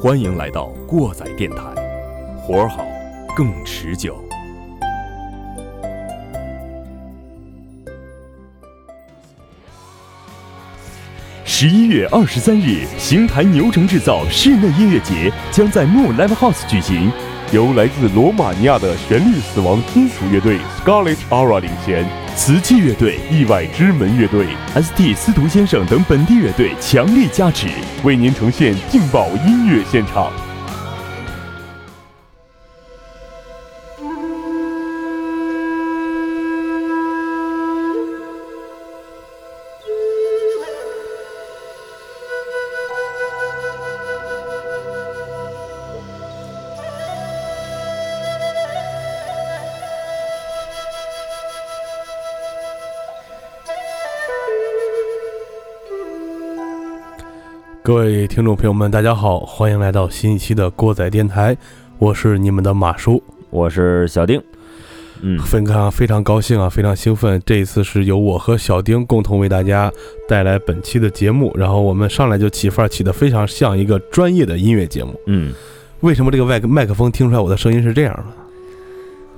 欢迎来到过载电台，活儿好，更持久。十一月二十三日，邢台牛城制造室内音乐节将在 Moon Live House 举行，由来自罗马尼亚的旋律死亡金属乐队 Scarlet Aura 领衔，瓷器乐队意外之门乐队、ST 司徒先生等本地乐队强力加持，为您呈现劲爆音乐现场。各位听众朋友们，大家好，欢迎来到新一期的过载电台，我是你们的马叔，我是小丁。嗯，非常非常高兴啊，非常兴奋，这一次是由我和小丁共同为大家带来本期的节目，然后我们上来就起范儿起的非常像一个专业的音乐节目。嗯，为什么这个麦克麦克风听出来我的声音是这样的？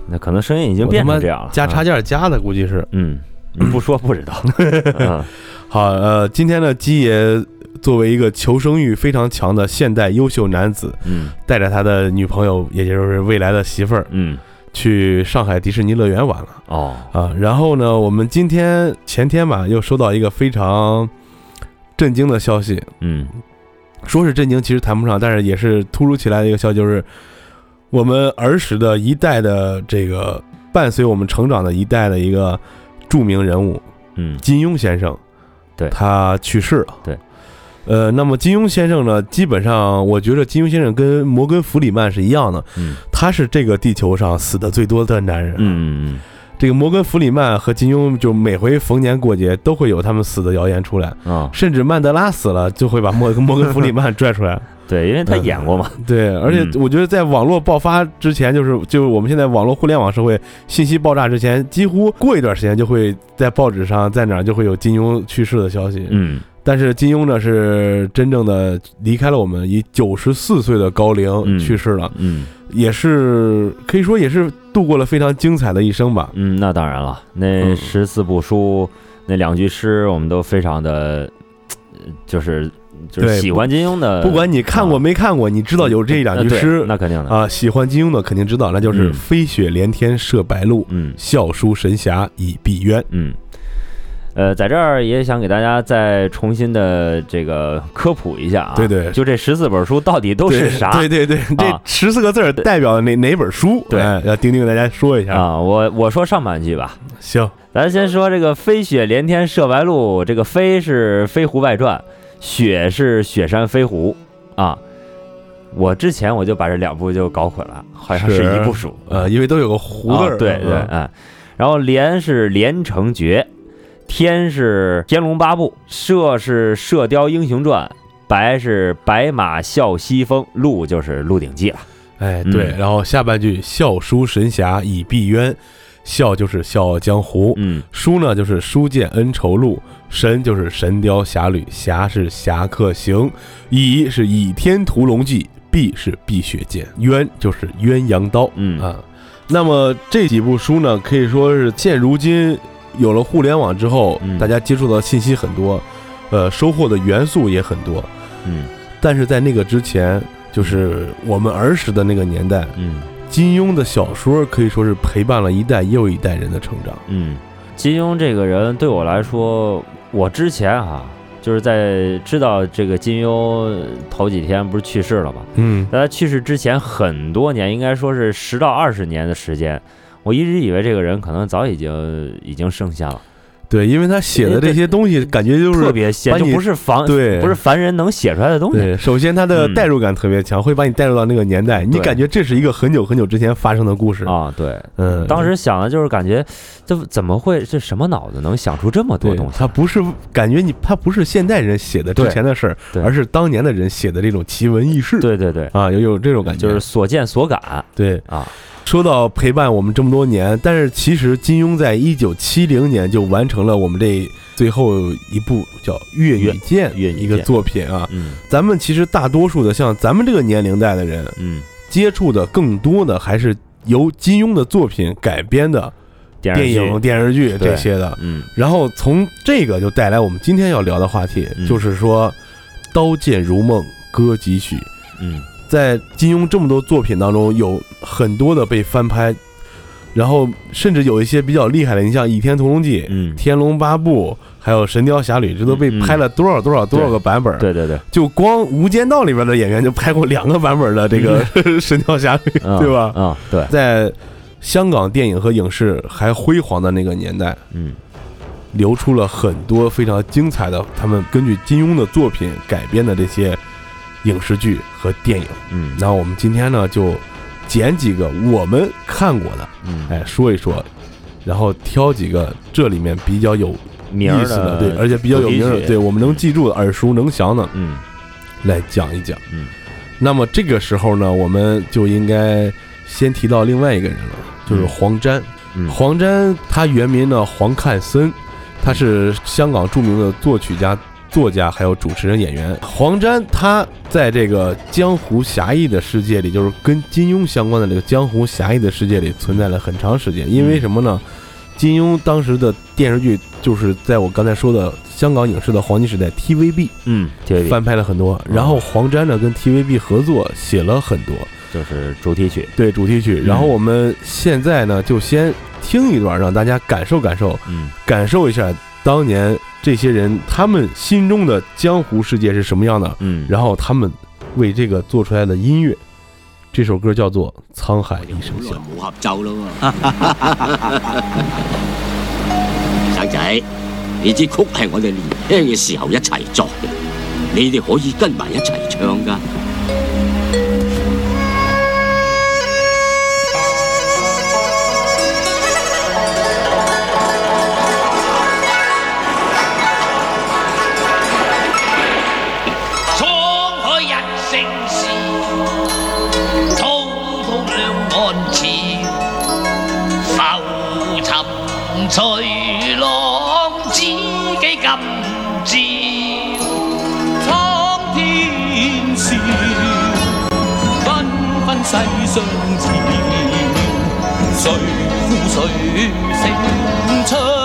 那可能声音已经变成这样了，加插件加的估计是。嗯，你不说不知道。好，呃，今天呢，鸡爷。作为一个求生欲非常强的现代优秀男子，嗯，带着他的女朋友，也就是未来的媳妇儿，嗯，去上海迪士尼乐园玩了。哦，啊，然后呢，我们今天前天吧，又收到一个非常震惊的消息，嗯，说是震惊，其实谈不上，但是也是突如其来的一个消息，就是我们儿时的一代的这个伴随我们成长的一代的一个著名人物，嗯，金庸先生，对，他去世了，对。呃，那么金庸先生呢？基本上，我觉得金庸先生跟摩根·弗里曼是一样的，嗯，他是这个地球上死的最多的男人，嗯嗯这个摩根·弗里曼和金庸，就每回逢年过节都会有他们死的谣言出来啊，甚至曼德拉死了，就会把摩 摩根·弗里曼拽出来，对，因为他演过嘛，对，而且我觉得在网络爆发之前，就是就是我们现在网络互联网社会信息爆炸之前，几乎过一段时间就会在报纸上在哪就会有金庸去世的消息，嗯。但是金庸呢，是真正的离开了我们，以九十四岁的高龄去世了。嗯，也是可以说也是度过了非常精彩的一生吧。嗯，那当然了，那十四部书那两句诗，我们都非常的，就是就是喜欢金庸的。不管你看过没看过，你知道有这两句诗，那肯定的啊。喜欢金庸的肯定知道，那就是“飞雪连天射白鹿，嗯，笑书神侠倚碧鸳”。嗯。呃，在这儿也想给大家再重新的这个科普一下啊，对对，就这十四本书到底都是啥？对对对，这十四个字代表哪哪本书？对，要丁丁给大家说一下啊。我我说上半句吧，行，咱先说这个“飞雪连天射白鹿”，这个“飞”是《飞狐外传》，“雪”是《雪山飞狐》啊。我之前我就把这两部就搞混了，好像是一部书，呃，因为都有个“狐”字，对对，嗯。然后“连”是《连城诀》。天是《天龙八部》，射是《射雕英雄传》，白是《白马啸西风》，鹿就是《鹿鼎记》了。哎，对，然后下半句“笑书神侠倚碧鸳”，笑就是笑傲江湖，嗯，书呢就是书剑恩仇录，神就是神雕侠侣，侠是侠客行，倚是倚天屠龙记，碧是碧血剑，鸳就是鸳鸯刀，嗯啊，那么这几部书呢，可以说是现如今。有了互联网之后，大家接触到信息很多，呃，收获的元素也很多，嗯，但是在那个之前，就是我们儿时的那个年代，嗯，金庸的小说可以说是陪伴了一代又一代人的成长，嗯，金庸这个人对我来说，我之前哈就是在知道这个金庸头几天不是去世了吗？嗯，在他去世之前很多年，应该说是十到二十年的时间。我一直以为这个人可能早已经已经盛夏了，对，因为他写的这些东西，感觉就是特别仙，就不是凡对不是凡人能写出来的东西。对，首先他的嗯代入感特别强，会把你带入到那个年代，你感觉这是一个很久很久之前发生的故事。啊，对，嗯，当时想的就是感觉这怎么会这什么脑子能想出这么多东西？他不是感觉你，他不是现代人写的之前的事儿，而是当年的人写的这种奇闻异事。对对对，啊，有有这种感觉，就是所见所感对。啊。说到陪伴我们这么多年，但是其实金庸在一九七零年就完成了我们这最后一部叫《越女剑》一个作品啊。嗯咱们其实大多数的像咱们这个年龄代的人，嗯，接触的更多的还是由金庸的作品改编的电影、电视剧这些的。嗯然后从这个就带来我们今天要聊的话题，嗯就是说《刀剑如梦》歌几许。嗯在金庸这么多作品当中，有很多的被翻拍，然后甚至有一些比较厉害的，你像《倚天屠龙记》嗯，天龙八部》，还有《神雕侠侣》，这都被拍了多少多少多少个版本？，对对对，就光《无间道》里边的演员就拍过两个版本的这个 《神雕侠侣》，嗯对吧？啊，对，在香港电影和影视还辉煌的那个年代，嗯。流出了很多非常精彩的，他们根据金庸的作品改编的这些影视剧和电影。嗯。那我们今天呢，就捡几个我们看过的，嗯，哎，说一说，然后挑几个这里面比较有名儿意思的，对，而且比较有名的，对我们能记住的、耳熟能详的嗯。来讲一讲。嗯，那么这个时候呢，我们就应该先提到另外一个人了，就是嗯。黄沾。嗯。黄沾他原名呢黄看森，他是香港著名的作曲家、作家，还有主持人、演员。黄沾他在这个江湖侠义的世界里，就是跟金庸相关的这个江湖侠义的世界里存在了很长时间。因为什么呢？金庸当时的电视剧就是在我刚才说的香港影视的黄金时代 TVB 嗯，TVB 翻拍了很多，然后黄沾呢跟 TVB 合作写了很多。就是主题曲，对主题曲，嗯然后我们现在呢就先听一段，让大家感受感受，嗯感受一下当年这些人他们心中的江湖世界是什么样的，嗯，然后他们为这个做出来的音乐。这首歌叫做《沧海一声笑》。冇合奏咯喎，生仔，呢支曲係我哋年輕嘅時候一齊作嘅，你哋可以跟埋一齊唱噶。谁胜出？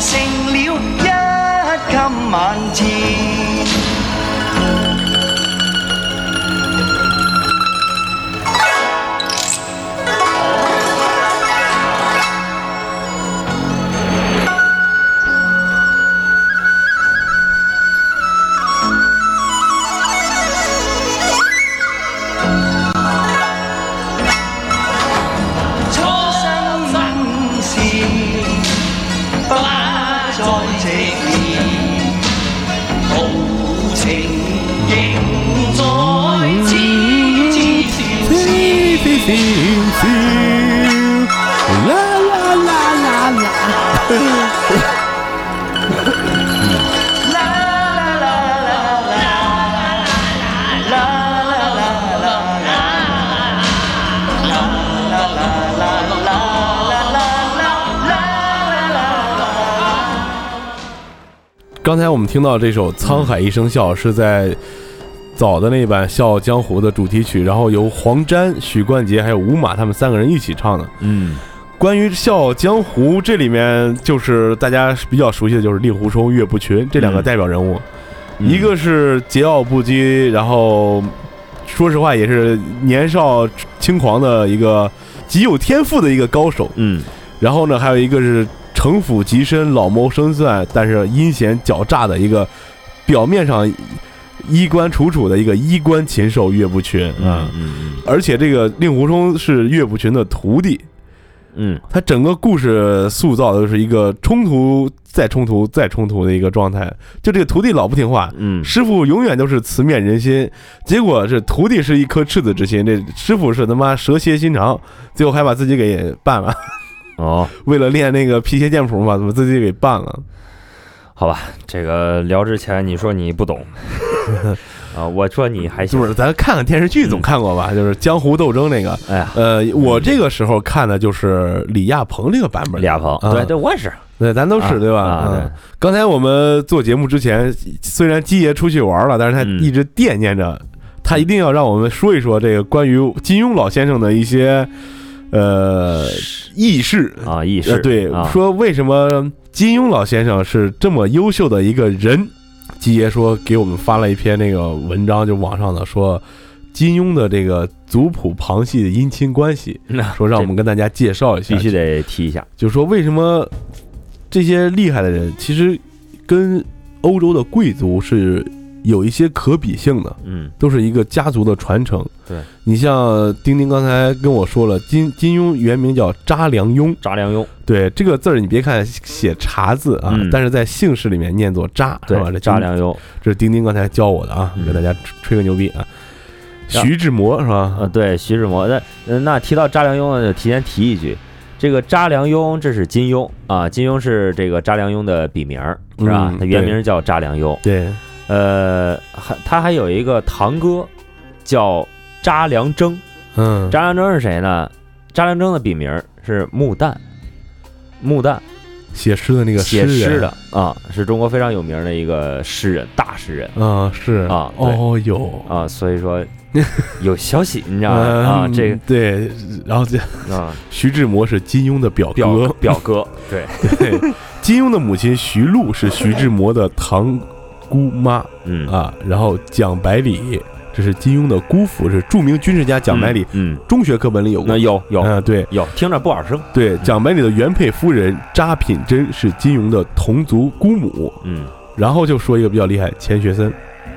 成了一襟晚照。刚才我们听到这首《沧海一声笑》是在早的那版《笑傲江湖》的主题曲，然后由黄沾、许冠杰还有吴马他们三个人一起唱的。嗯。关于《笑傲江湖》，这里面就是大家比较熟悉的就是令狐冲、岳不群这两个嗯。代表人物，嗯。一个是桀骜不羁，然后说实话也是年少轻狂的一个极有天赋的一个高手，嗯。然后呢，还有一个是城府极深、老谋深算，但是阴险狡诈的一个表面上衣冠楚楚的一个衣冠禽兽岳不群啊。嗯嗯而且这个令狐冲是岳不群的徒弟，嗯他整个故事塑造的就是一个冲突再冲突再冲突的一个状态。就这个徒弟老不听话，嗯师傅永远都是慈面人心，结果是徒弟是一颗赤子之心，这师傅是他妈蛇蝎心肠，最后还把自己给办了。哦，为了练那个皮鞋剑谱嘛，怎么自己给办了？好吧，这个聊之前你说你不懂。啊，我说你还行。就，是咱看看电视剧总看过吧，就是江湖斗争那个。哎呀，呃，我这个时候看的就是李亚鹏这个版本，李亚鹏，啊。对对，我也是，对，咱都是、啊对。吧？刚才我们做节目之前，虽然基爷出去玩了，但是他嗯。一直惦念着，他一定要让我们说一说这个关于金庸老先生的一些呃轶事啊，意呃，对，啊说为什么金庸老先生是这么优秀的一个人？基爷说给我们发了一篇那个文章，就网上的说金庸的这个族谱旁系的姻亲关系，说让我们跟大家介绍一下，必须得提一下，就说为什么这些厉害的人其实跟欧洲的贵族是有一些可比性的，嗯都是一个家族的传承。对你像丁丁刚才跟我说了，金金庸原名叫查良镛，查良镛，对这个字儿你别看写查字啊，嗯但是在姓氏里面念作查，是吧？这对，查良镛，这是丁丁刚才教我的啊，嗯给大家吹吹个牛逼啊。然徐志摩是吧？呃，对，徐志摩。那呃那提到查良镛呢，就提前提一句，这个查良镛这是金庸啊，金庸是这个查良镛的笔名儿，是吧？嗯他原名叫查良镛。对，呃，还他还有一个堂哥叫查良铮。嗯，查良铮是谁呢？查良铮的笔名是穆旦，穆旦。写诗的那个写诗人诗的啊，是中国非常有名的一个诗人，大诗人。啊，是。啊哦哟。啊，所以说 有消息，你知道吗？啊，嗯这个对，然后这啊，徐志摩是金庸的表表哥，表哥，对，对，金庸的母亲徐璐是徐志摩的堂姑妈嗯。啊，然后蒋百里这是金庸的姑父，是著名军事家蒋百里，嗯，嗯。中学课本里有过。那。有有。嗯，对。有，听着不好生，对，蒋百里的原配夫人查品珍是金庸的同族姑母，嗯。然后就说一个比较厉害，钱学森，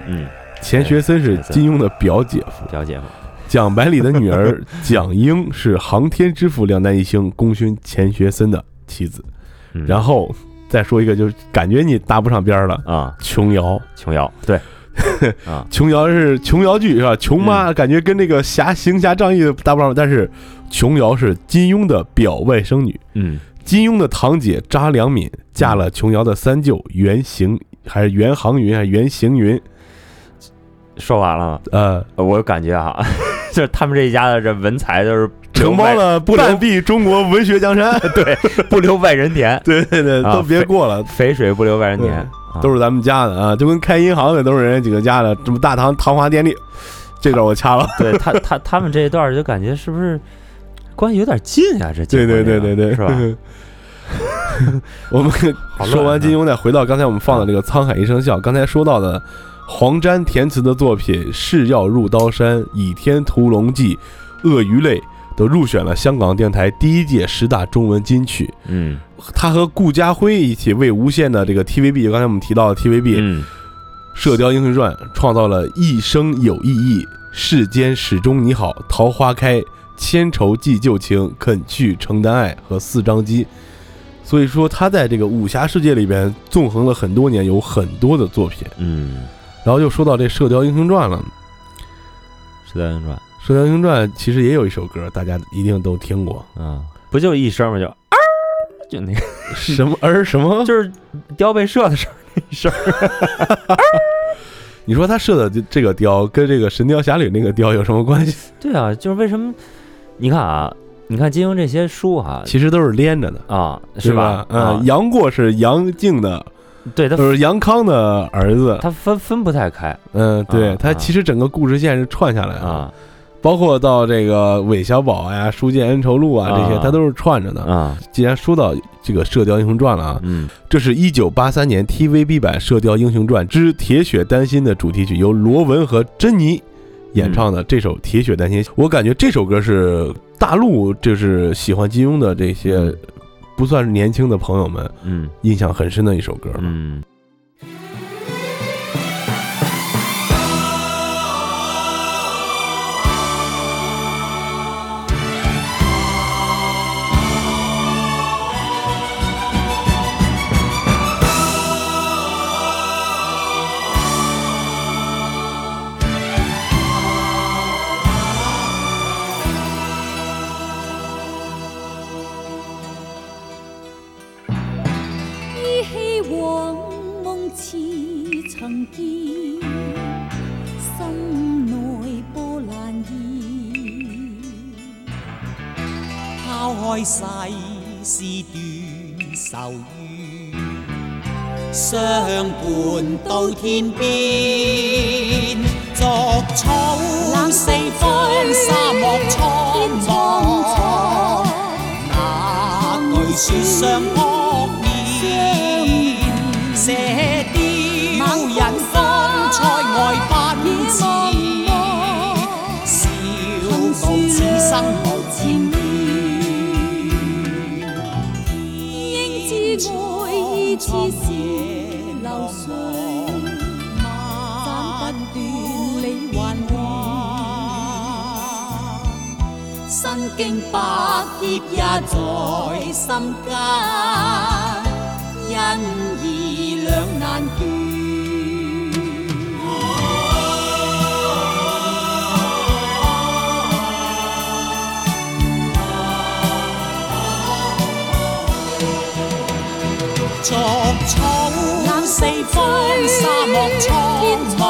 嗯，钱学森是金庸的表姐夫，表姐夫？蒋百里的女儿蒋英是航天之父两弹一星功勋钱学森的妻子。嗯。然后再说一个，就是感觉你搭不上边儿了，啊，琼瑶。琼瑶，对，啊，琼瑶是琼瑶剧是吧？琼妈感觉跟那个侠行侠仗义的搭不上，但是琼瑶是金庸的表外甥女，嗯金庸的堂姐查良敏嫁了琼瑶的三舅袁行还是袁航云还是袁行云？说完了吗？呃，我感觉啊，就是他们这一家的这文才都是承包了半壁中国文学江山。对不留外人田，对对对，啊都别过了，肥水不流外人田，啊都是咱们家的啊，就跟开银行的都是人家几个家的，这么大唐唐华电力，这段我掐了。对他 他他们这一段就感觉是不是关系有点近呀？这对对对对对，是吧？？我们说完金庸，再回到刚才我们放的这个《沧海一声笑》，刚才说到的黄沾填词的作品《誓要入刀山》《倚天屠龙记》《鳄鱼泪》都入选了香港电台第一届十大中文金曲。嗯他和顾嘉辉一起为无线的这个 TVB，刚才我们提到的 TVB《嗯射雕英雄传》创造了一生有意义、世间始终你好、桃花开、千愁寄旧情、肯去承担爱和四张机。所以说，他在这个武侠世界里边纵横了很多年，有很多的作品。嗯，然后就说到这《射雕英雄传》了，《射雕英雄传《射雕英雄传》其实也有一首歌，大家一定都听过，》啊，不就一声吗？就啊，就那个什么儿什么？就是雕被射的时候那一声，你说他射的这这个雕跟这个《神雕侠侣》那个雕有什么关系？对啊，就是为什么？你看啊，你看金庸这些书啊其实都是连着的，啊，是对吧？啊嗯，，杨过是杨靖的，对他就是杨康的儿子。他分分不太开嗯，对啊啊他其实整个故事线是串下来的。啊。包括到这个韦小宝呀、书剑恩仇录啊这些，啊它都是串着的。啊，既然说到这个《射雕英雄传》了啊，嗯这是一九八三年 TVB 版《射雕英雄传之铁血丹心》的主题曲，由罗文和珍妮演唱的这首《铁血丹心》，我感觉这首歌是大陆就是喜欢金庸的这些嗯不算是年轻的朋友们嗯印象很深的一首歌。嗯。依往夢似曾見，心內波瀾現。拋開世事斷愁怨，相伴到天邊，逐草四方，沙漠蒼茫。那句說相撲面，塞外奔馳，笑傲此生無前應知愛意似是流水，斬不斷理還亂。身經百劫也在。心間，逐草四方，沙漠蒼茫。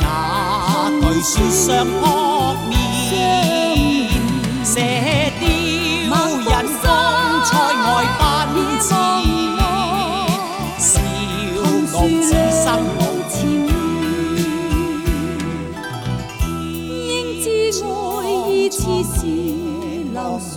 那句說相撲面，射雕人風塞外奔馳，笑傲此生無前應知愛意似是流水，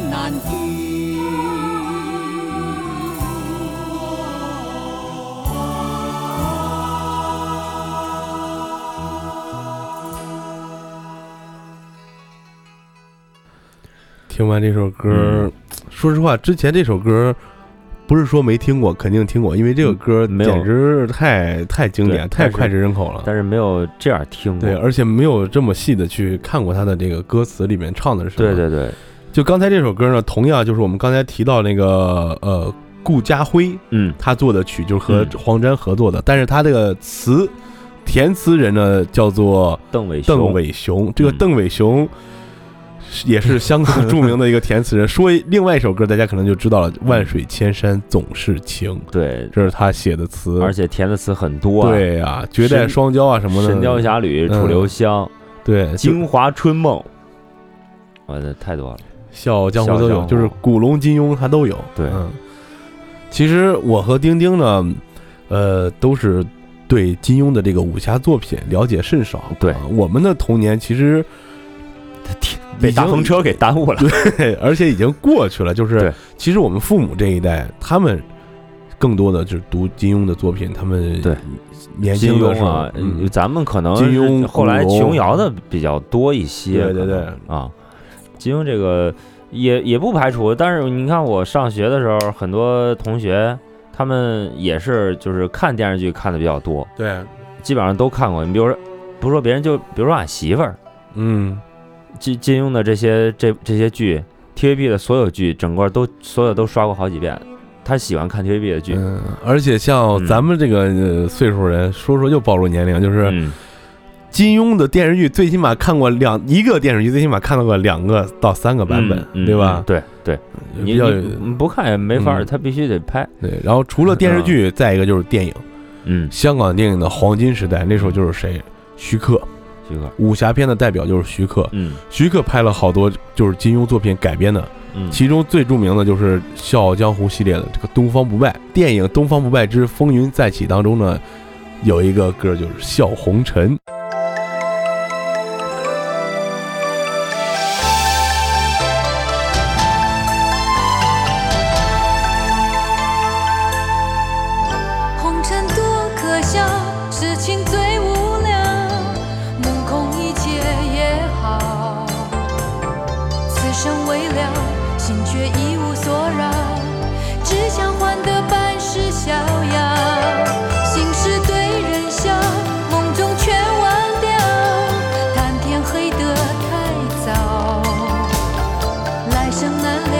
听完这首歌，嗯。说实话，之前这首歌不是说没听过，肯定听过，因为这个歌简直太太经典，太脍炙人口了。但是没有这样听过。对，而且没有这么细的去看过他的这个歌词里面唱的是什么。对对对，就刚才这首歌呢，同样就是我们刚才提到那个呃顾家辉嗯。他做的曲，就是和嗯。黄沾合作的，但是他这个词填词人呢叫做邓伟雄。邓伟雄，这个嗯。邓伟雄是也是香港著名的一个填词人。说另外一首歌，大家可能就知道了，“万水千山总是情对”，，这是他写的词。而且填的词很多、啊，对呀、绝代双骄啊什么的，神雕侠侣》嗯楚留香》对，京华春梦》，我的太多了。笑傲江湖都有，就是古龙、金庸他都有。对嗯，其实我和丁丁呢，呃，都是对金庸的这个武侠作品了解甚少。对啊我们的童年其实被大风车给耽误了。对，而且已经过去了。就是其实我们父母这一代，他们更多的就是读金庸的作品，他们对。年金轻的时候，庸啊，嗯，咱们可能金庸后来琼瑶的比较多一些，对对对。啊，金庸这个也也不排除，但是你看我上学的时候，很多同学他们也是就是看电视剧看的比较多，对，基本上都看过。你比如说，不说别人，就比如说俺媳妇儿，嗯，金金庸的这些这这些剧，T V B 的所有剧，整个都所有都刷过好几遍。他喜欢看 T V B 的剧。嗯而且像咱们这个岁数人，说说又暴露年龄，就是金庸的电视剧最起码看过两，一个电视剧最起码看到过两个到三个版本。对吧？对对，你要不看也没法，他必须得拍。对，然后除了电视剧，再一个就是电影。嗯，香港电影的黄金时代，那时候就是谁？徐克。武侠片的代表就是徐克，嗯，徐克拍了好多就是金庸作品改编的，嗯，其中最著名的就是《笑傲江湖》系列的这个《东方不败》电影《东方不败之风云再起》当中呢，有一个歌就是《笑红尘》。江南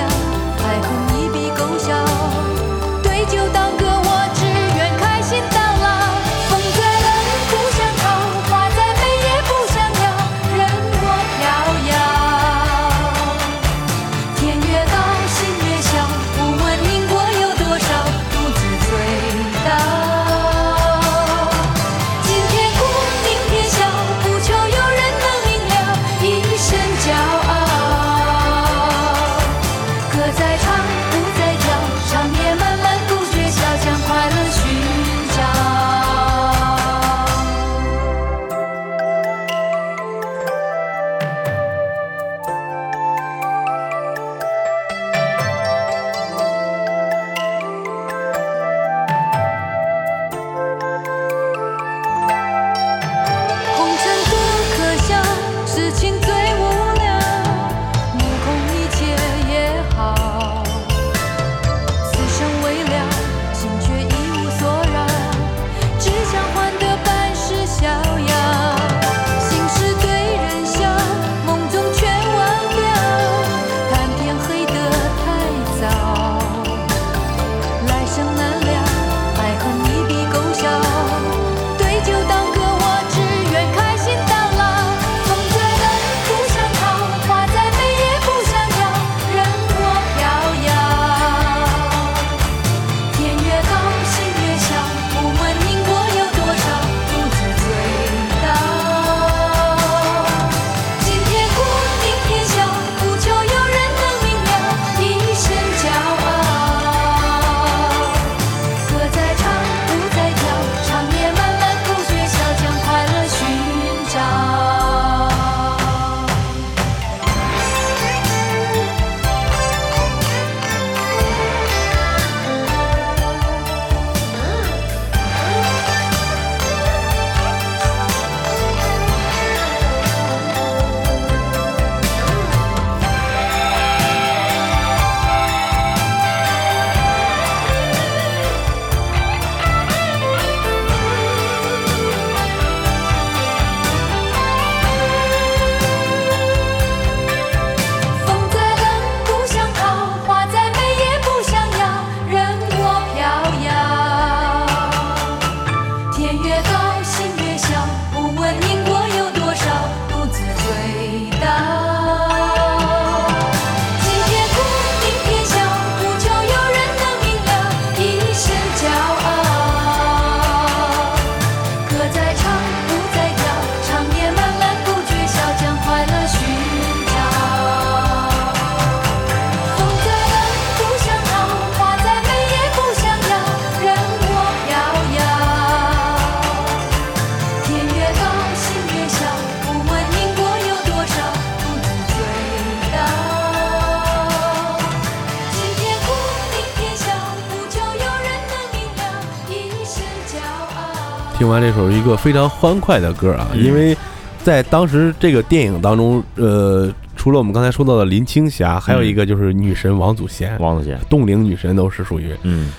一个非常欢快的歌啊，因为在当时这个电影当中，呃，除了我们刚才说到的林青霞，还有一个就是女神王祖贤。王祖贤、冻龄女神都是属于嗯，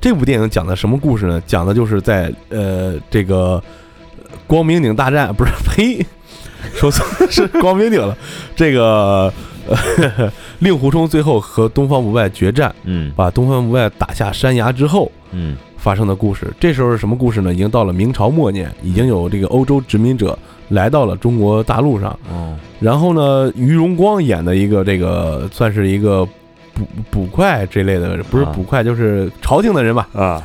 这部电影讲的什么故事呢？讲的就是在呃，这个光明顶大战，不是呸，说错了，是光明顶了。这个 令狐冲最后和东方不败决战，嗯，把东方不败打下山崖之后，嗯。发生的故事。这时候是什么故事呢？已经到了明朝末年，已经有这个欧洲殖民者来到了中国大陆上。嗯，然后呢，于荣光演的一个这个算是一个捕捕快这类的，不是捕快，就是朝廷的人吧？啊，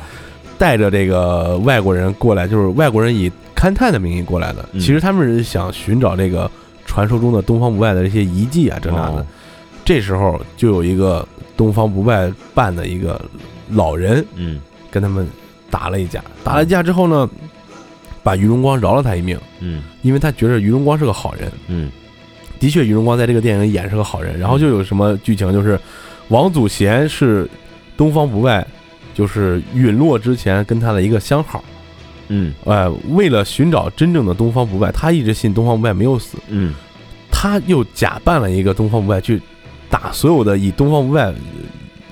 带着这个外国人过来，就是外国人以勘探的名义过来的。其实他们是想寻找这个传说中的东方不败的这些遗迹啊，这那的。这时候就有一个东方不败办的一个老人，嗯。跟他们打了一架，打了一架之后呢，把于荣光饶了他一命，嗯。因为他觉得于荣光是个好人。嗯。的确，于荣光在这个电影里演是个好人。然后就有什么剧情，就是王祖贤是东方不败，就是陨落之前跟他的一个相好。嗯。呃，为了寻找真正的东方不败，他一直信东方不败没有死，嗯。他又假扮了一个东方不败去打所有的以东方不败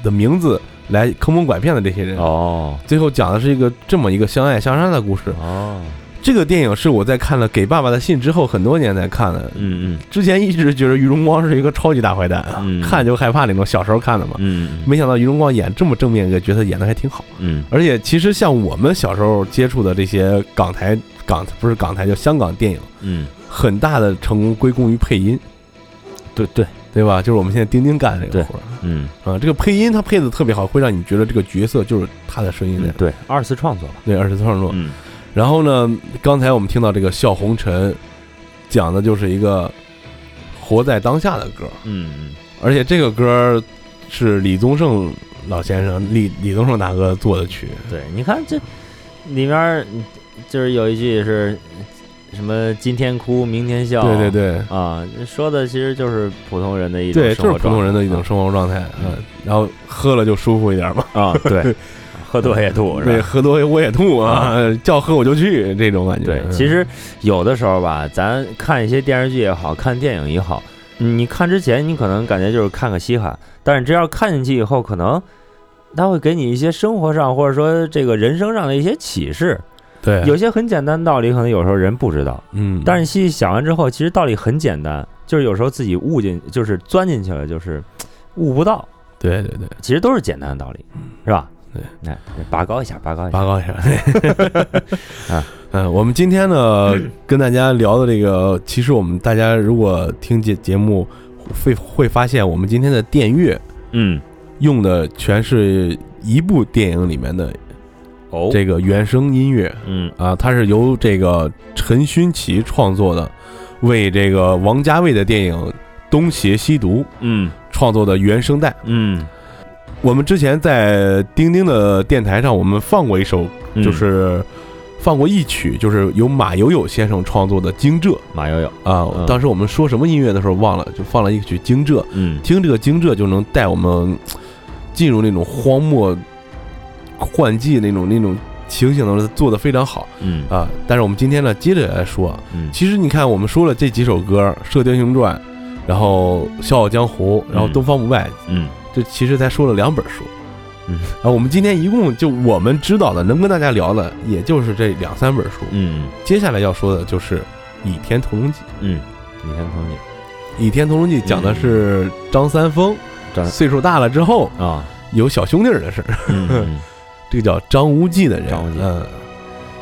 的名字来坑蒙拐骗的这些人。哦最后讲的是一个这么一个相爱相杀的故事。哦，这个电影是我在看了《给爸爸的信》之后很多年才看的。嗯嗯之前一直觉得于荣光是一个超级大坏蛋啊，嗯看就害怕那种，小时候看的嘛。嗯没想到于荣光演这么正面一个角色，演的还挺好。嗯而且其实像我们小时候接触的这些港台港不是港台，叫香港电影，嗯，很大的成功归功于配音，对对，对吧？就是我们现在钉钉干的这个活儿。嗯。啊，这个配音他配的特别好，会让你觉得这个角色就是他的声音在嗯对，二次创作吧，对二次创作。嗯。然后呢，刚才我们听到这个《笑红尘》，讲的就是一个活在当下的歌，嗯嗯。而且这个歌是李宗盛老先生李李宗盛大哥做的曲，对，你看这里面就是有一句是什么“今天哭，明天笑”，对对对。啊，说的其实就是普通人的一种对，生活就是普通人的一种状态生活状态，嗯。嗯，然后喝了就舒服一点嘛，啊，对，喝多也吐对，喝多我也吐啊，叫喝我就去，这种感觉。对，嗯。其实有的时候吧，咱看一些电视剧也好看电影也好，你看之前你可能感觉就是看个稀罕，但是只要看进去以后，可能他会给你一些生活上或者说这个人生上的一些启示。对，有些很简单的道理，可能有时候人不知道，嗯，但是细细想完之后，其实道理很简单，就是有时候自己悟进，就是钻进去了，就是悟不到，对对对，其实都是简单的道理，是吧？对，来拔高一下，拔高一下。拔高一下。啊 嗯，我们今天呢 跟大家聊的这个，其实我们大家如果听节节目会会发现，我们今天的电乐嗯，用的全是一部电影里面的哦，这个原声音乐嗯。啊，它是由这个陈勋奇创作的，为这个王家卫的电影《东邪西毒》嗯。创作的原声带。嗯，我们之前在钉钉的电台上，我们放过一首，嗯。就是放过一曲，就是由马友友先生创作的《惊蛰》马友友，啊。嗯。当时我们说什么音乐的时候忘了，就放了一曲《惊蛰》，嗯。听这个《惊蛰》就能带我们进入那种荒漠幻迹那种那种情形的，做的非常好。嗯。啊。但是我们今天呢，接着来说，嗯。其实你看，我们说了这几首歌，《射雕英雄传》，然后《笑傲江湖》，然后《嗯。东方不败》，嗯。这其实才说了两本书。嗯。啊，我们今天一共就我们知道的，能跟大家聊的，也就是这两三本书。嗯。接下来要说的就是《倚天屠龙记。嗯，倚天屠龙记》。《倚天屠龙记》讲的是张三丰张岁数大了之后啊，有小兄弟儿的事儿，嗯嗯，这个叫张无忌的人。张无忌嗯，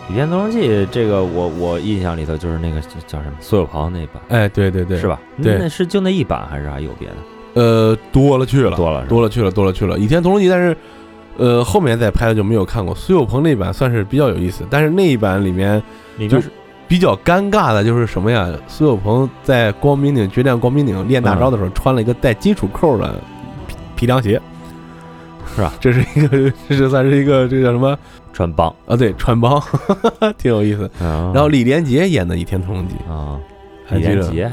《倚天屠龙记》这个我我印象里头就是那个叫什么苏有朋那版，哎，对对对，是？吧？对那是就那一版还是还有别的？呃，多了去了，多了多了去了，多了去了。《倚天屠龙记》，但是呃后面再拍的就没有看过。苏有朋那版算是比较有意思，但是那一版里面就是比较尴尬的就是什么呀？苏有朋在光明顶决战光明顶练大招的时候，穿了一个带金属扣的皮皮凉鞋，是吧？这是一个，这是算是一个这个叫什么穿帮，啊？对，穿帮，挺有意思。然然后李连杰演的《倚天屠龙记啊，》，李连杰，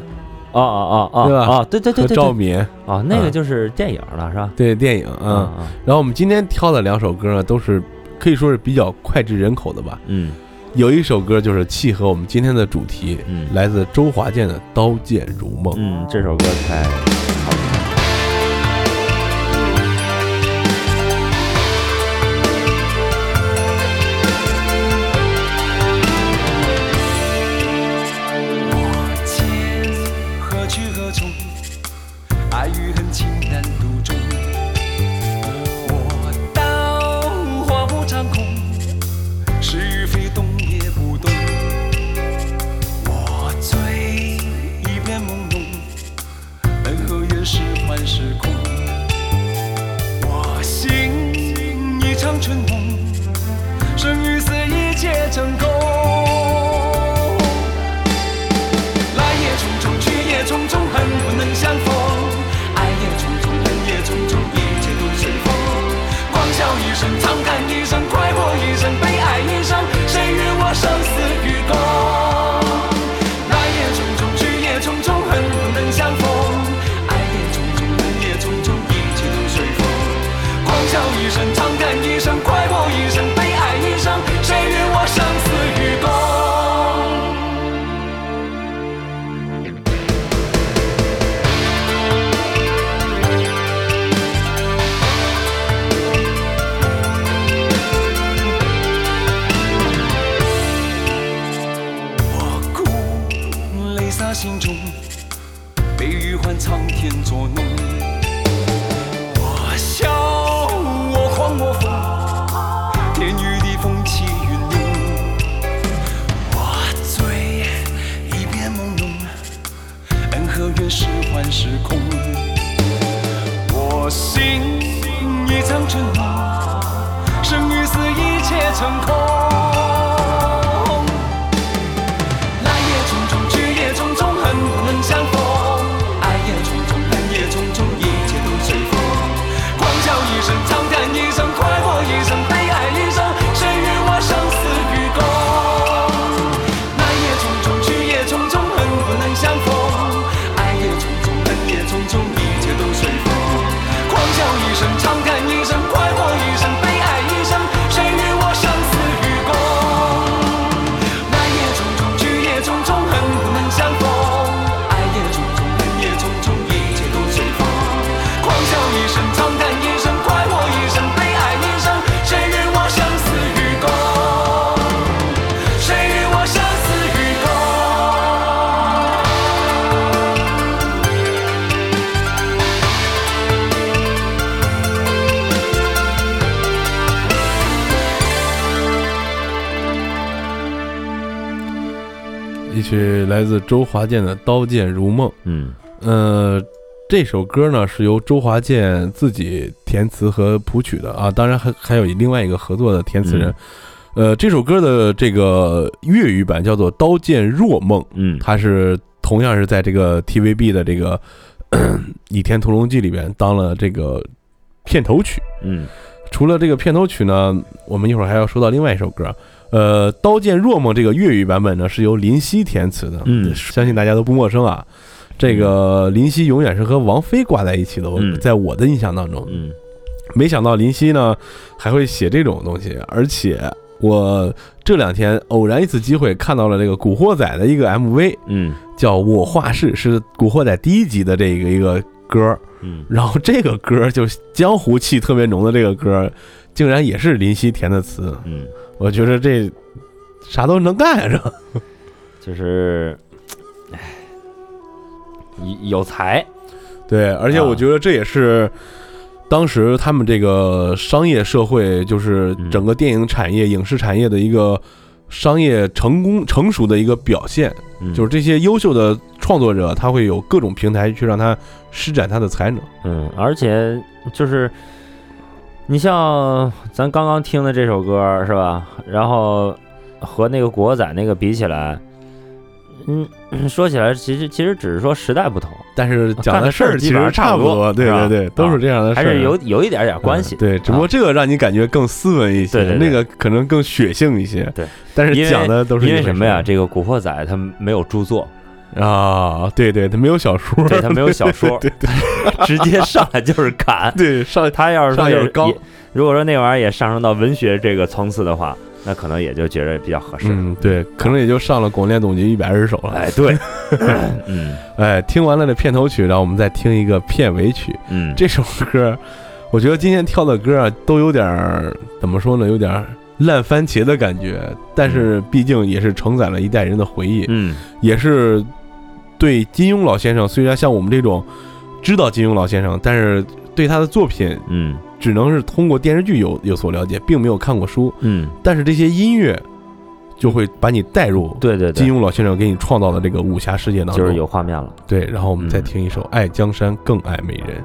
哦哦哦对吧哦哦，对对对和对对，赵敏啊，那个啊就是电影了是吧？对电影嗯啊。然后我们今天挑的两首歌呢，都是可以说是比较脍炙人口的吧。嗯有一首歌就是契合我们今天的主题，嗯来自周华健的《刀剑如梦》。嗯，这首歌太来自周华健的《刀剑如梦》。嗯呃，这首歌呢是由周华健自己填词和谱曲的啊，当然还还有另外一个合作的填词人。呃，这首歌的这个粤语版叫做《刀剑若梦》，嗯它是同样是在这个 TVB 的这个 《倚天屠龙记》里边当了这个片头曲。嗯除了这个片头曲呢，我们一会儿还要说到另外一首歌。呃，《刀剑若梦》这个粤语版本呢是由林夕填词的，嗯。相信大家都不陌生啊。这个林夕永远是和王菲挂在一起的，在我的印象当中，嗯。没想到林夕呢还会写这种东西，而且我这两天偶然一次机会看到了这个《古惑仔》的一个 MV，嗯。叫《我画室》，是《古惑仔》第一集的这个一个歌，嗯。然后这个歌就江湖气特别浓的这个歌，竟然也是林夕填的词，嗯，我觉得这啥都能干呀，这 就是，哎，有有才，对，而且啊我觉得这也是当时他们这个商业社会，就是嗯。整个电影产业、影视产业的一个商业成功成熟的一个表现，嗯。就是这些优秀的创作者，他会有各种平台去让他施展他的才能。嗯，而且就是你像咱刚刚听的这首歌是吧？然后和那个《古惑仔》那个比起来，嗯，说起来其实其实只是说时代不同，但是讲的事儿其实差不多对对对，都啊是这样的事儿，还是有有一点点关系。嗯对，只不过这个让你感觉更斯文一些，那个可能更血性一些。对，但是讲的都是因为什么呀？这个《古惑仔》他没有著作，啊，对对，他没有小说，对，他没有 小说，对对 直接上来就是砍。对，上他要是说也上有高。也如果说那玩意儿也上升到文学这个层次的话，那可能也就觉得比较合适。嗯，对，可能也就上了广电总局一百二十首了。哎，对，嗯。哎，听完了这片头曲，然后我们再听一个片尾曲。嗯，这首歌，我觉得今天挑的歌啊，都有点怎么说呢，有点烂番茄的感觉，但是毕竟也是承载了一代人的回忆，嗯。也是对金庸老先生，虽然像我们这种知道金庸老先生，但是对他的作品嗯只能是通过电视剧有有所了解，并没有看过书。嗯，但是这些音乐就会把你带入对对对，金庸老先生给你创造的这个武侠世界当中，就是有画面了。对。然后我们再嗯听一首《爱江山更爱美人》。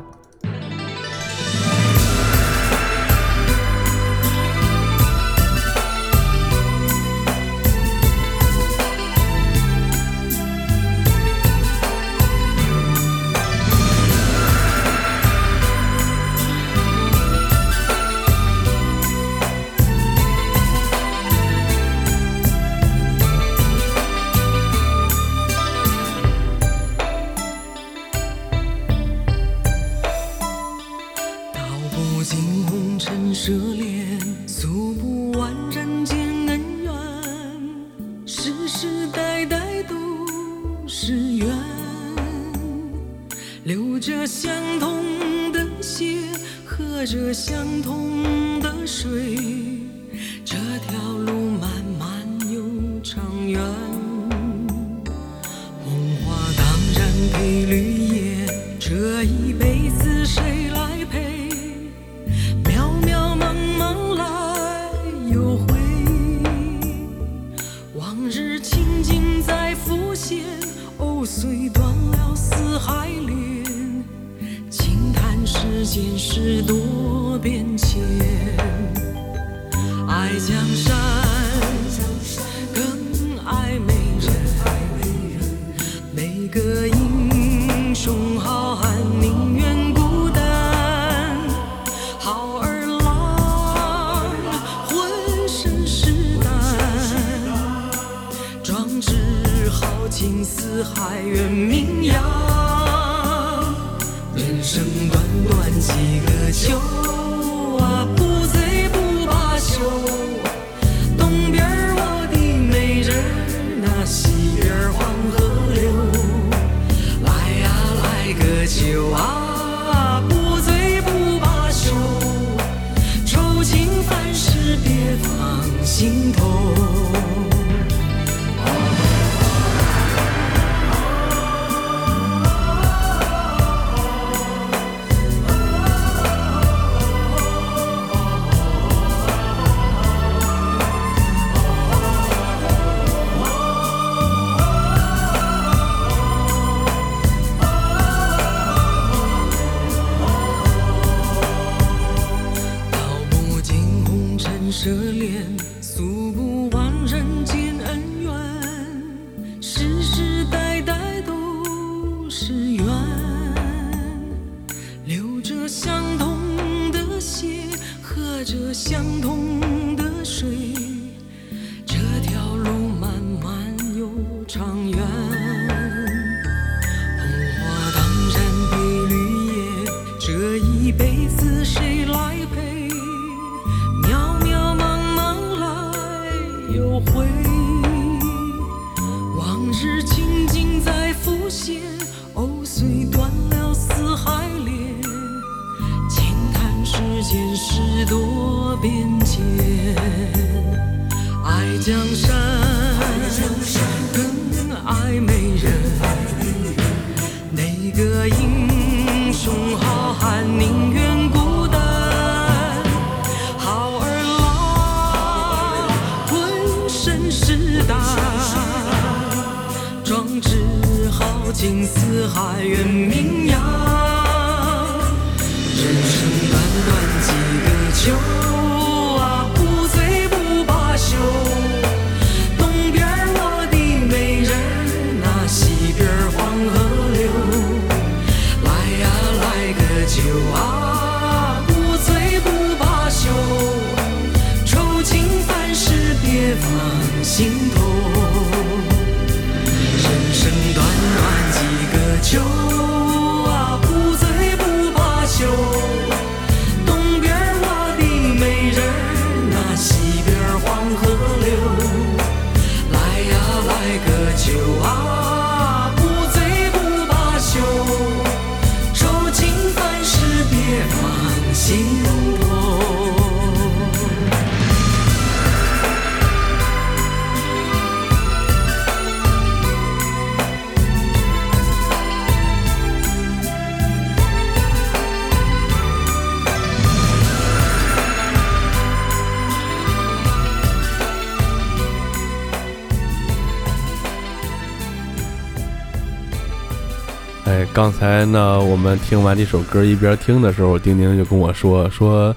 刚才呢，我们听完这首歌一边听的时候，丁丁就跟我说说，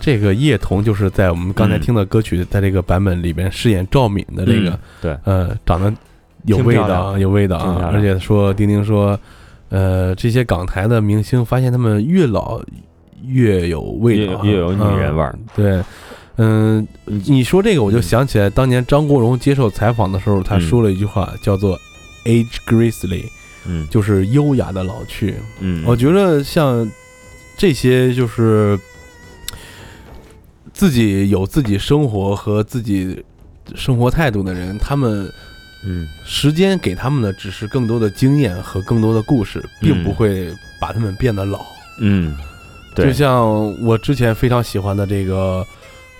这个叶童就是在我们刚才听的歌曲在这个版本里边饰演赵敏的这个，对，呃，长得有味道，有味道，而且说丁丁说，呃，这些港台的明星发现他们越老越有味道，越有女人味儿。对，嗯，你说这个我就想起来，当年张国荣接受采访的时候，他说了一句话，叫做 “age gracefully”。嗯，就是优雅的老去。嗯，我觉得像这些就是自己有自己生活和自己生活态度的人，他们嗯，时间给他们的只是更多的经验和更多的故事，并不会把他们变得老。嗯，对，就像我之前非常喜欢的这个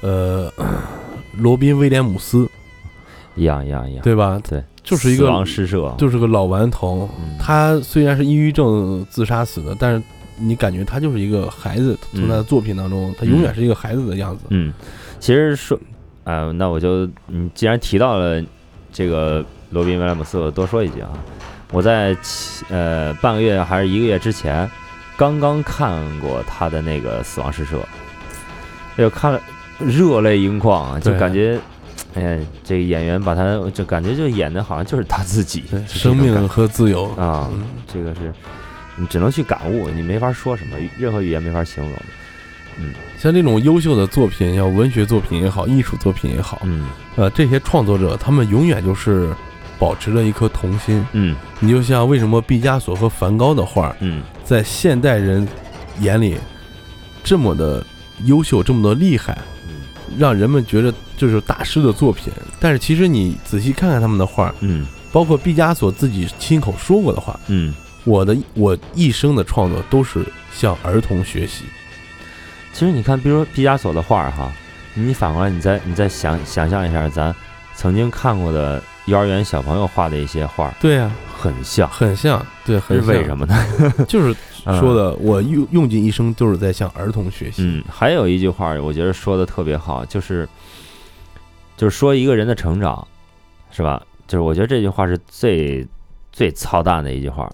呃 罗宾威廉姆斯，一样一样一样，对吧？对。就是一个死亡诗社，就是个老顽童。嗯。他虽然是抑郁症自杀死的，但是你感觉他就是一个孩子，从他的作品当中，他永远是一个孩子的样子。嗯，其实说，啊、那我就，你，既然提到了这个罗宾威廉姆斯，我多说一句啊，我在七呃半个月还是一个月之前，刚刚看过他的那个《死亡诗社》，哎呦，看了热泪盈眶啊，就对。感觉，哎呀，这个演员把他就感觉就演的好像就是他自己，生命和自由。啊嗯。这个是你只能去感悟，你没法说什么，任何语言没法形容。嗯。像这种优秀的作品，要文学作品也好，艺术作品也好，嗯。呃，这些创作者他们永远就是保持着一颗童心。嗯。你就像为什么毕加索和梵高的画嗯。在现代人眼里这么的优秀，这么的厉害，嗯让人们觉得就是大师的作品。但是其实你仔细看看他们的画，嗯包括毕加索自己亲口说过的话，嗯。我的我一生的创作都是向儿童学习。其实你看，比如说毕加索的画儿哈，你反过来，你再你再想想象一下，咱曾经看过的幼儿园小朋友画的一些画儿，对呀、很像，很像，对，很像是为什么呢？就是嗯说的，我用用尽一生都是在向儿童学习。嗯，还有一句话，我觉得说的特别好，就是就是说一个人的成长，是吧？就是我觉得这句话是最最操蛋的一句话，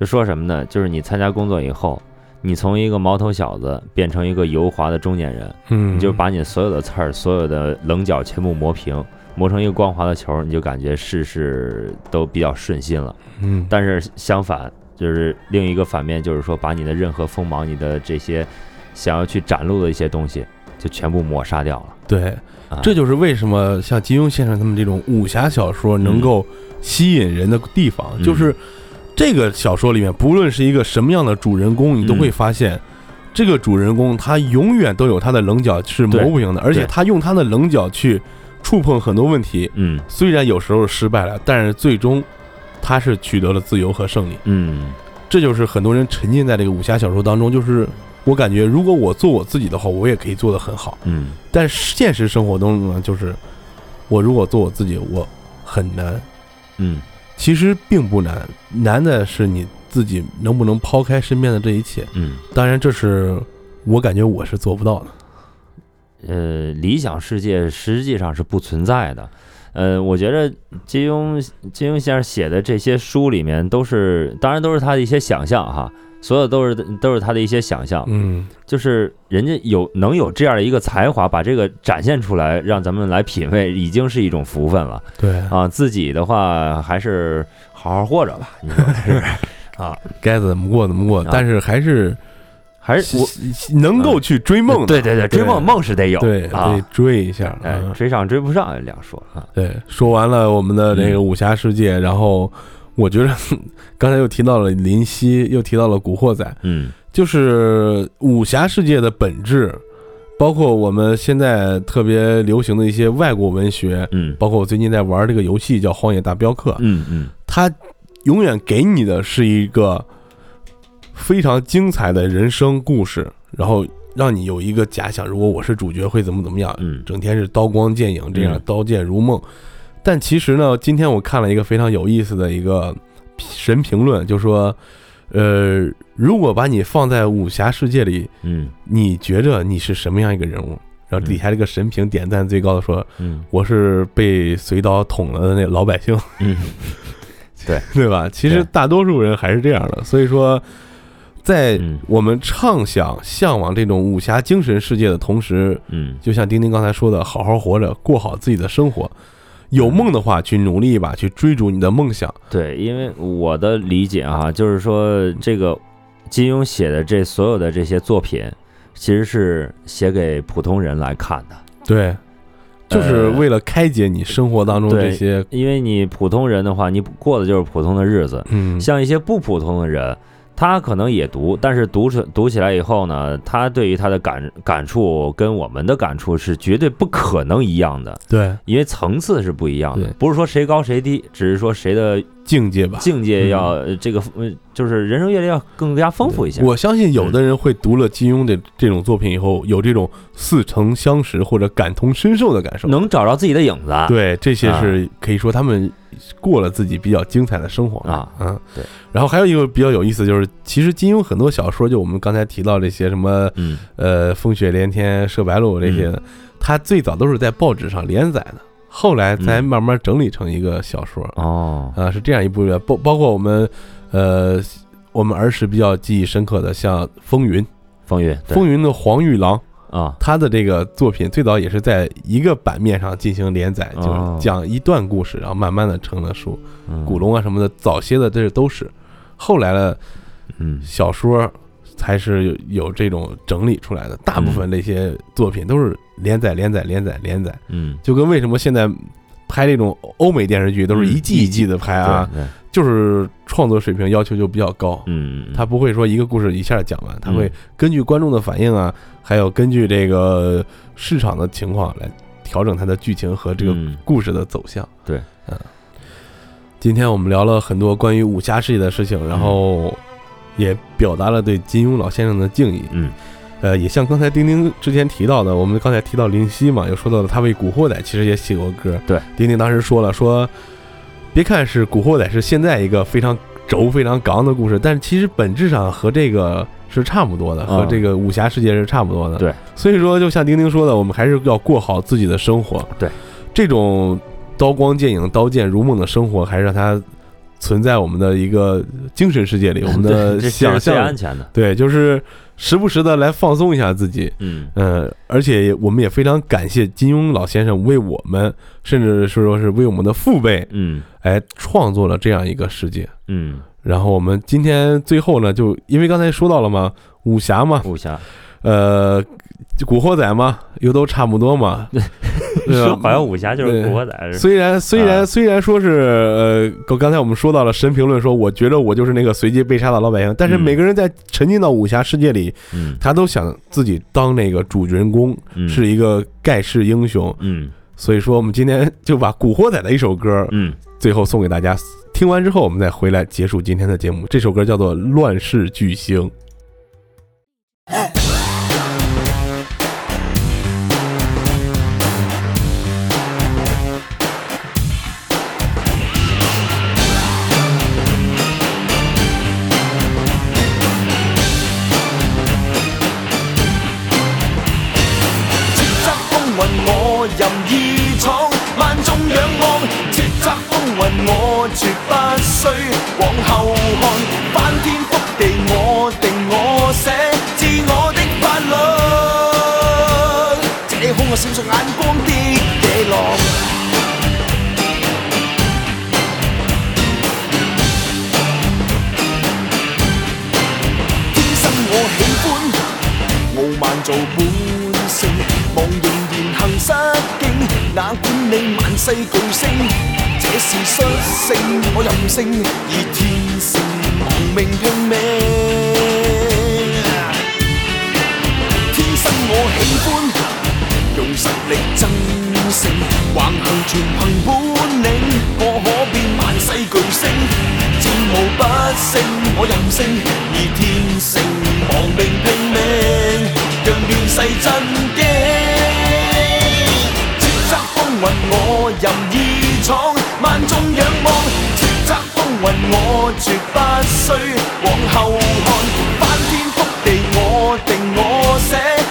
就说什么呢？就是你参加工作以后，你从一个毛头小子变成一个油滑的中年人，嗯，你就把你所有的刺儿、所有的棱角全部磨平，磨成一个光滑的球儿，你就感觉事事都比较顺心了。嗯，但是相反，就是另一个反面，就是说把你的任何锋芒、你的这些想要去展露的一些东西，就全部抹杀掉了。对，啊。这就是为什么像金庸先生他们这种武侠小说能够吸引人的地方，嗯。就是这个小说里面，不论是一个什么样的主人公，你都嗯会发现。这个主人公他永远都有他的棱角是磨不平的，而且他用他的棱角去触碰很多问题，嗯。虽然有时候失败了，但是最终他是取得了自由和胜利。嗯这就是很多人沉浸在这个武侠小说当中，就是我感觉如果我做我自己的话，我也可以做得很好。嗯但是现实生活中呢，就是我如果做我自己，我很难。嗯其实并不难，难的是你自己能不能抛开身边的这一切。嗯，当然，这是我感觉我是做不到的。呃，理想世界实际上是不存在的。呃，我觉得金庸金庸先生写的这些书里面都是，当然都是他的一些想象哈，所有都是都是他的一些想象。嗯，就是人家有能有这样的一个才华，把这个展现出来，让咱们来品味，已经是一种福分了对，啊。自己的话，还是好好活着吧，你说是不是？啊，该怎么过怎么过，啊但是还是还是我能够去追梦的。对对对，追梦梦是得有，对，啊得，追一下。哎，嗯追上追不上两说啊。对，说完了我们的这个嗯武侠世界，然后我觉得 刚才又提到了林夕，又提到了《古惑仔》，嗯就是武侠世界的本质，包括我们现在特别流行的一些外国文学，嗯包括我最近在玩这个游戏叫《荒野大镖客》，嗯嗯它永远给你的是一个非常精彩的人生故事，然后让你有一个假想，如果我是主角会怎么怎么样，嗯整天是刀光剑影这样嗯刀剑如梦。但其实呢，今天我看了一个非常有意思的一个神评论，就说，呃，如果把你放在武侠世界里，嗯你觉着你是什么样一个人物？然后底下这个神评点赞最高的说，嗯我是被随刀捅了的那老百姓。嗯，对 对吧？其实大多数人还是这样的，所以说，在嗯我们畅想、向往这种武侠精神世界的同时，嗯就像丁丁刚才说的，好好活着，过好自己的生活。有梦的话，去努力一把，去追逐你的梦想。对，因为我的理解啊，就是说这个金庸写的这所有的这些作品，其实是写给普通人来看的。对，就是呃为了开解你生活当中这些，因为你普通人的话，你过的就是普通的日子，嗯，像一些不普通的人，他可能也读，但是读出读起来以后呢，他对于他的感感触跟我们的感触是绝对不可能一样的，对。因为层次是不一样的，不是说谁高谁低，只是说谁的境界吧。境界要、呃这个呃就是人生阅历要更加丰富一些。我相信有的人会读了金庸的这种作品以后，有这种似曾相识或者感同身受的感受。能找着自己的影子，对，这些是可以说他们过了自己比较精彩的生活啊嗯，对。然后还有一个比较有意思，就是其实金庸很多小说，就我们刚才提到这些什么嗯呃风雪连天、射白鹿这些，他最早都是在报纸上连载的，后来才嗯慢慢整理成一个小说。哦，啊，是这样一部包包括我们，呃，我们儿时比较记忆深刻的，像《风云》，风云风云的黄玉郎，啊。他的这个作品最早也是在一个版面上进行连载，就是哦。讲一段故事，然后慢慢的成了书。嗯。古龙啊什么的，早些的这都是，后来的嗯。小说才是有有这种整理出来的。大部分那些作品都是连载、连载、连载、连载，嗯就跟为什么现在拍这种欧美电视剧都是一季一季的拍啊，就是创作水平要求就比较高。嗯嗯他不会说一个故事一下讲完，他嗯会根据观众的反应啊，还有根据这个市场的情况来调整它的剧情和这个嗯故事的走向。对，嗯。今天我们聊了很多关于武侠世界的事情，然后也表达了对金庸老先生的敬意。嗯，呃，也像刚才丁丁之前提到的，我们刚才提到林夕嘛，又说到了他为《古惑仔》其实也写过歌。对，丁丁当时说了说，别看是《古惑仔》是现在一个非常轴、非常刚的故事，但是其实本质上和这个是差不多的，和嗯这个武侠世界是差不多的。对，所以说就像丁丁说的，我们还是要过好自己的生活。对，这种刀光剑影、刀剑如梦的生活，还是让它存在我们的一个精神世界里，我们的想象安全的。对，就是时不时的来放松一下自己。嗯嗯，而且我们也非常感谢金庸老先生为我们，甚至是说是为我们的父辈，嗯哎，创作了这样一个世界。嗯，然后我们今天最后呢，就因为刚才说到了嘛，武侠嘛，武侠呃，古惑仔嘛，又都差不多嘛。说好像武侠就是古惑仔。虽然虽然、啊虽然说是呃，刚刚才我们说到了神评论说，我觉得我就是那个随机被杀的老百姓，但是嗯每个人在沉浸到武侠世界里，嗯他都想自己当那个主人公，嗯是一个盖世英雄。嗯所以说，我们今天就把《古惑仔》的一首歌，嗯最后送给大家。听完之后，我们再回来结束今天的节目。这首歌叫做《乱世巨星》。性，我往后看，翻天覆地我定我寫，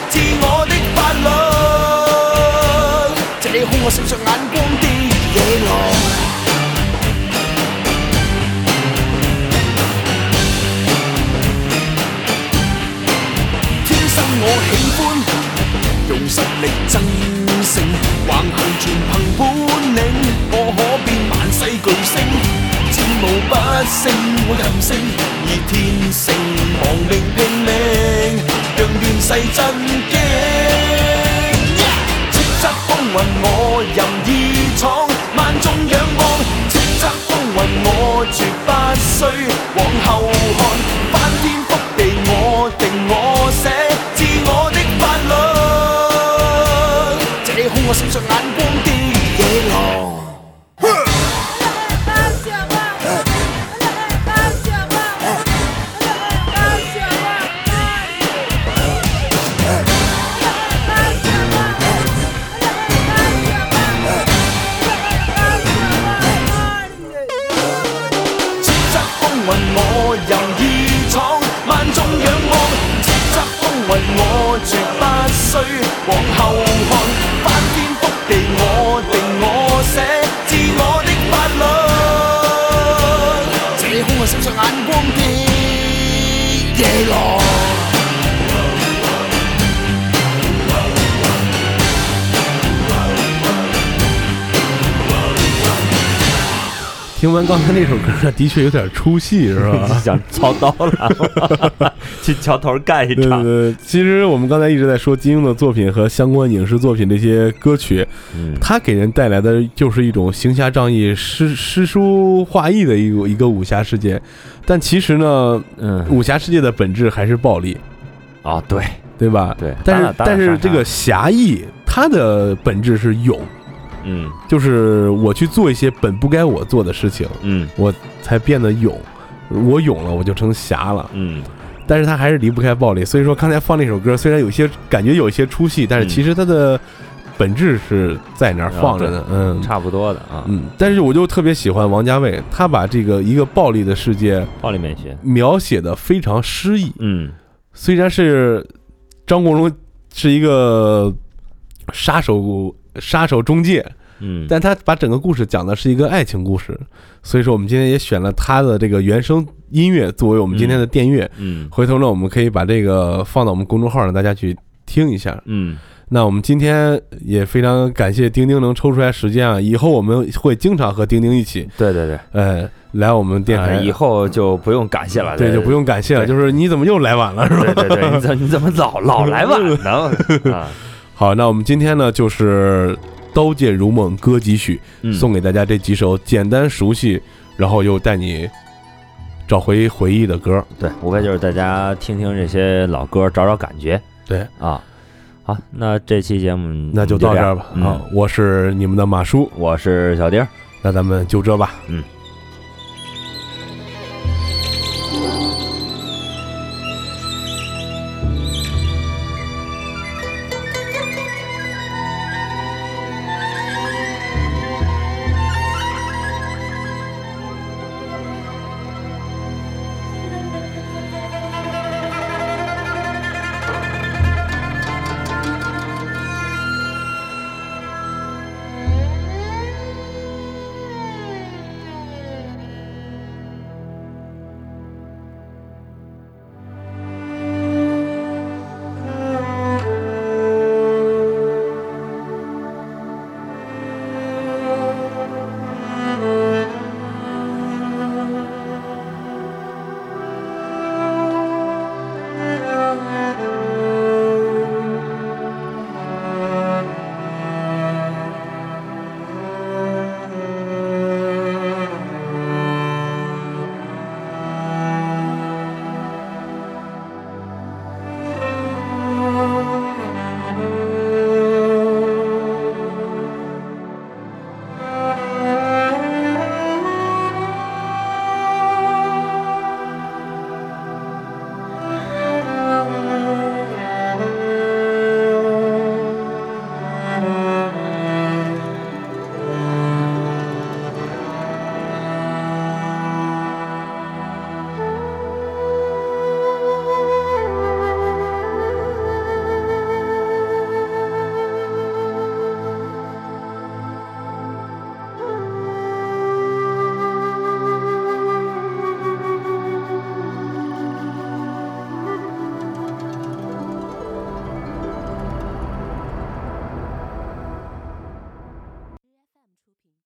自我的法律。這空我閃爍眼光的野狼。天生我喜歡用实力爭勝，橫行全憑本領，我可變萬世巨星，无不胜，我任性，以天性亡命拼命，让乱世震惊。叱咤风云我任意闯，万众仰望。叱咤风云我绝不需往后看，刚才那首歌，的确有点出戏，是吧？想操刀了，去桥头干一场。对，其实我们刚才一直在说金庸的作品和相关影视作品这些歌曲，嗯它给人带来的就是一种行侠仗义、诗诗书画意的一个一个武侠世界。但其实呢，嗯，武侠世界的本质还是暴力，哦，对对吧？对，但是但是这个侠义，它的本质是勇，嗯就是我去做一些本不该我做的事情，嗯我才变得勇。我勇了，我就成侠了。嗯但是他还是离不开暴力。所以说，刚才放那首歌，虽然有些感觉有一些出戏，但是嗯其实它的本质是在那儿放着的。嗯差不多的啊，嗯，但是我就特别喜欢王家卫，他把这个一个暴力的世界暴力美学。描写的非常诗意。嗯虽然是张国荣是一个杀手杀手中介，嗯，但他把整个故事讲的是一个爱情故事，所以说我们今天也选了他的这个原声音乐作为我们今天的电乐。嗯回头呢，我们可以把这个放到我们公众号让大家去听一下。嗯那我们今天也非常感谢丁丁能抽出来时间啊，以后我们会经常和丁丁一起，对对对，呃，来我们电台。呃以后就不用感谢了，对，就不用感谢了，就是你怎么又来晚了，是吧？对对对，你怎你怎么老老来晚呢？啊，好，那我们今天呢，就是《刀剑如梦》歌几曲，嗯送给大家这几首简单熟悉，然后又带你找回回忆的歌。对，无非就是大家听听这些老歌，找找感觉对，啊。好，那这期节目那就到这儿吧。嗯好，我是你们的马叔，我是小丁儿，那咱们就这吧。嗯，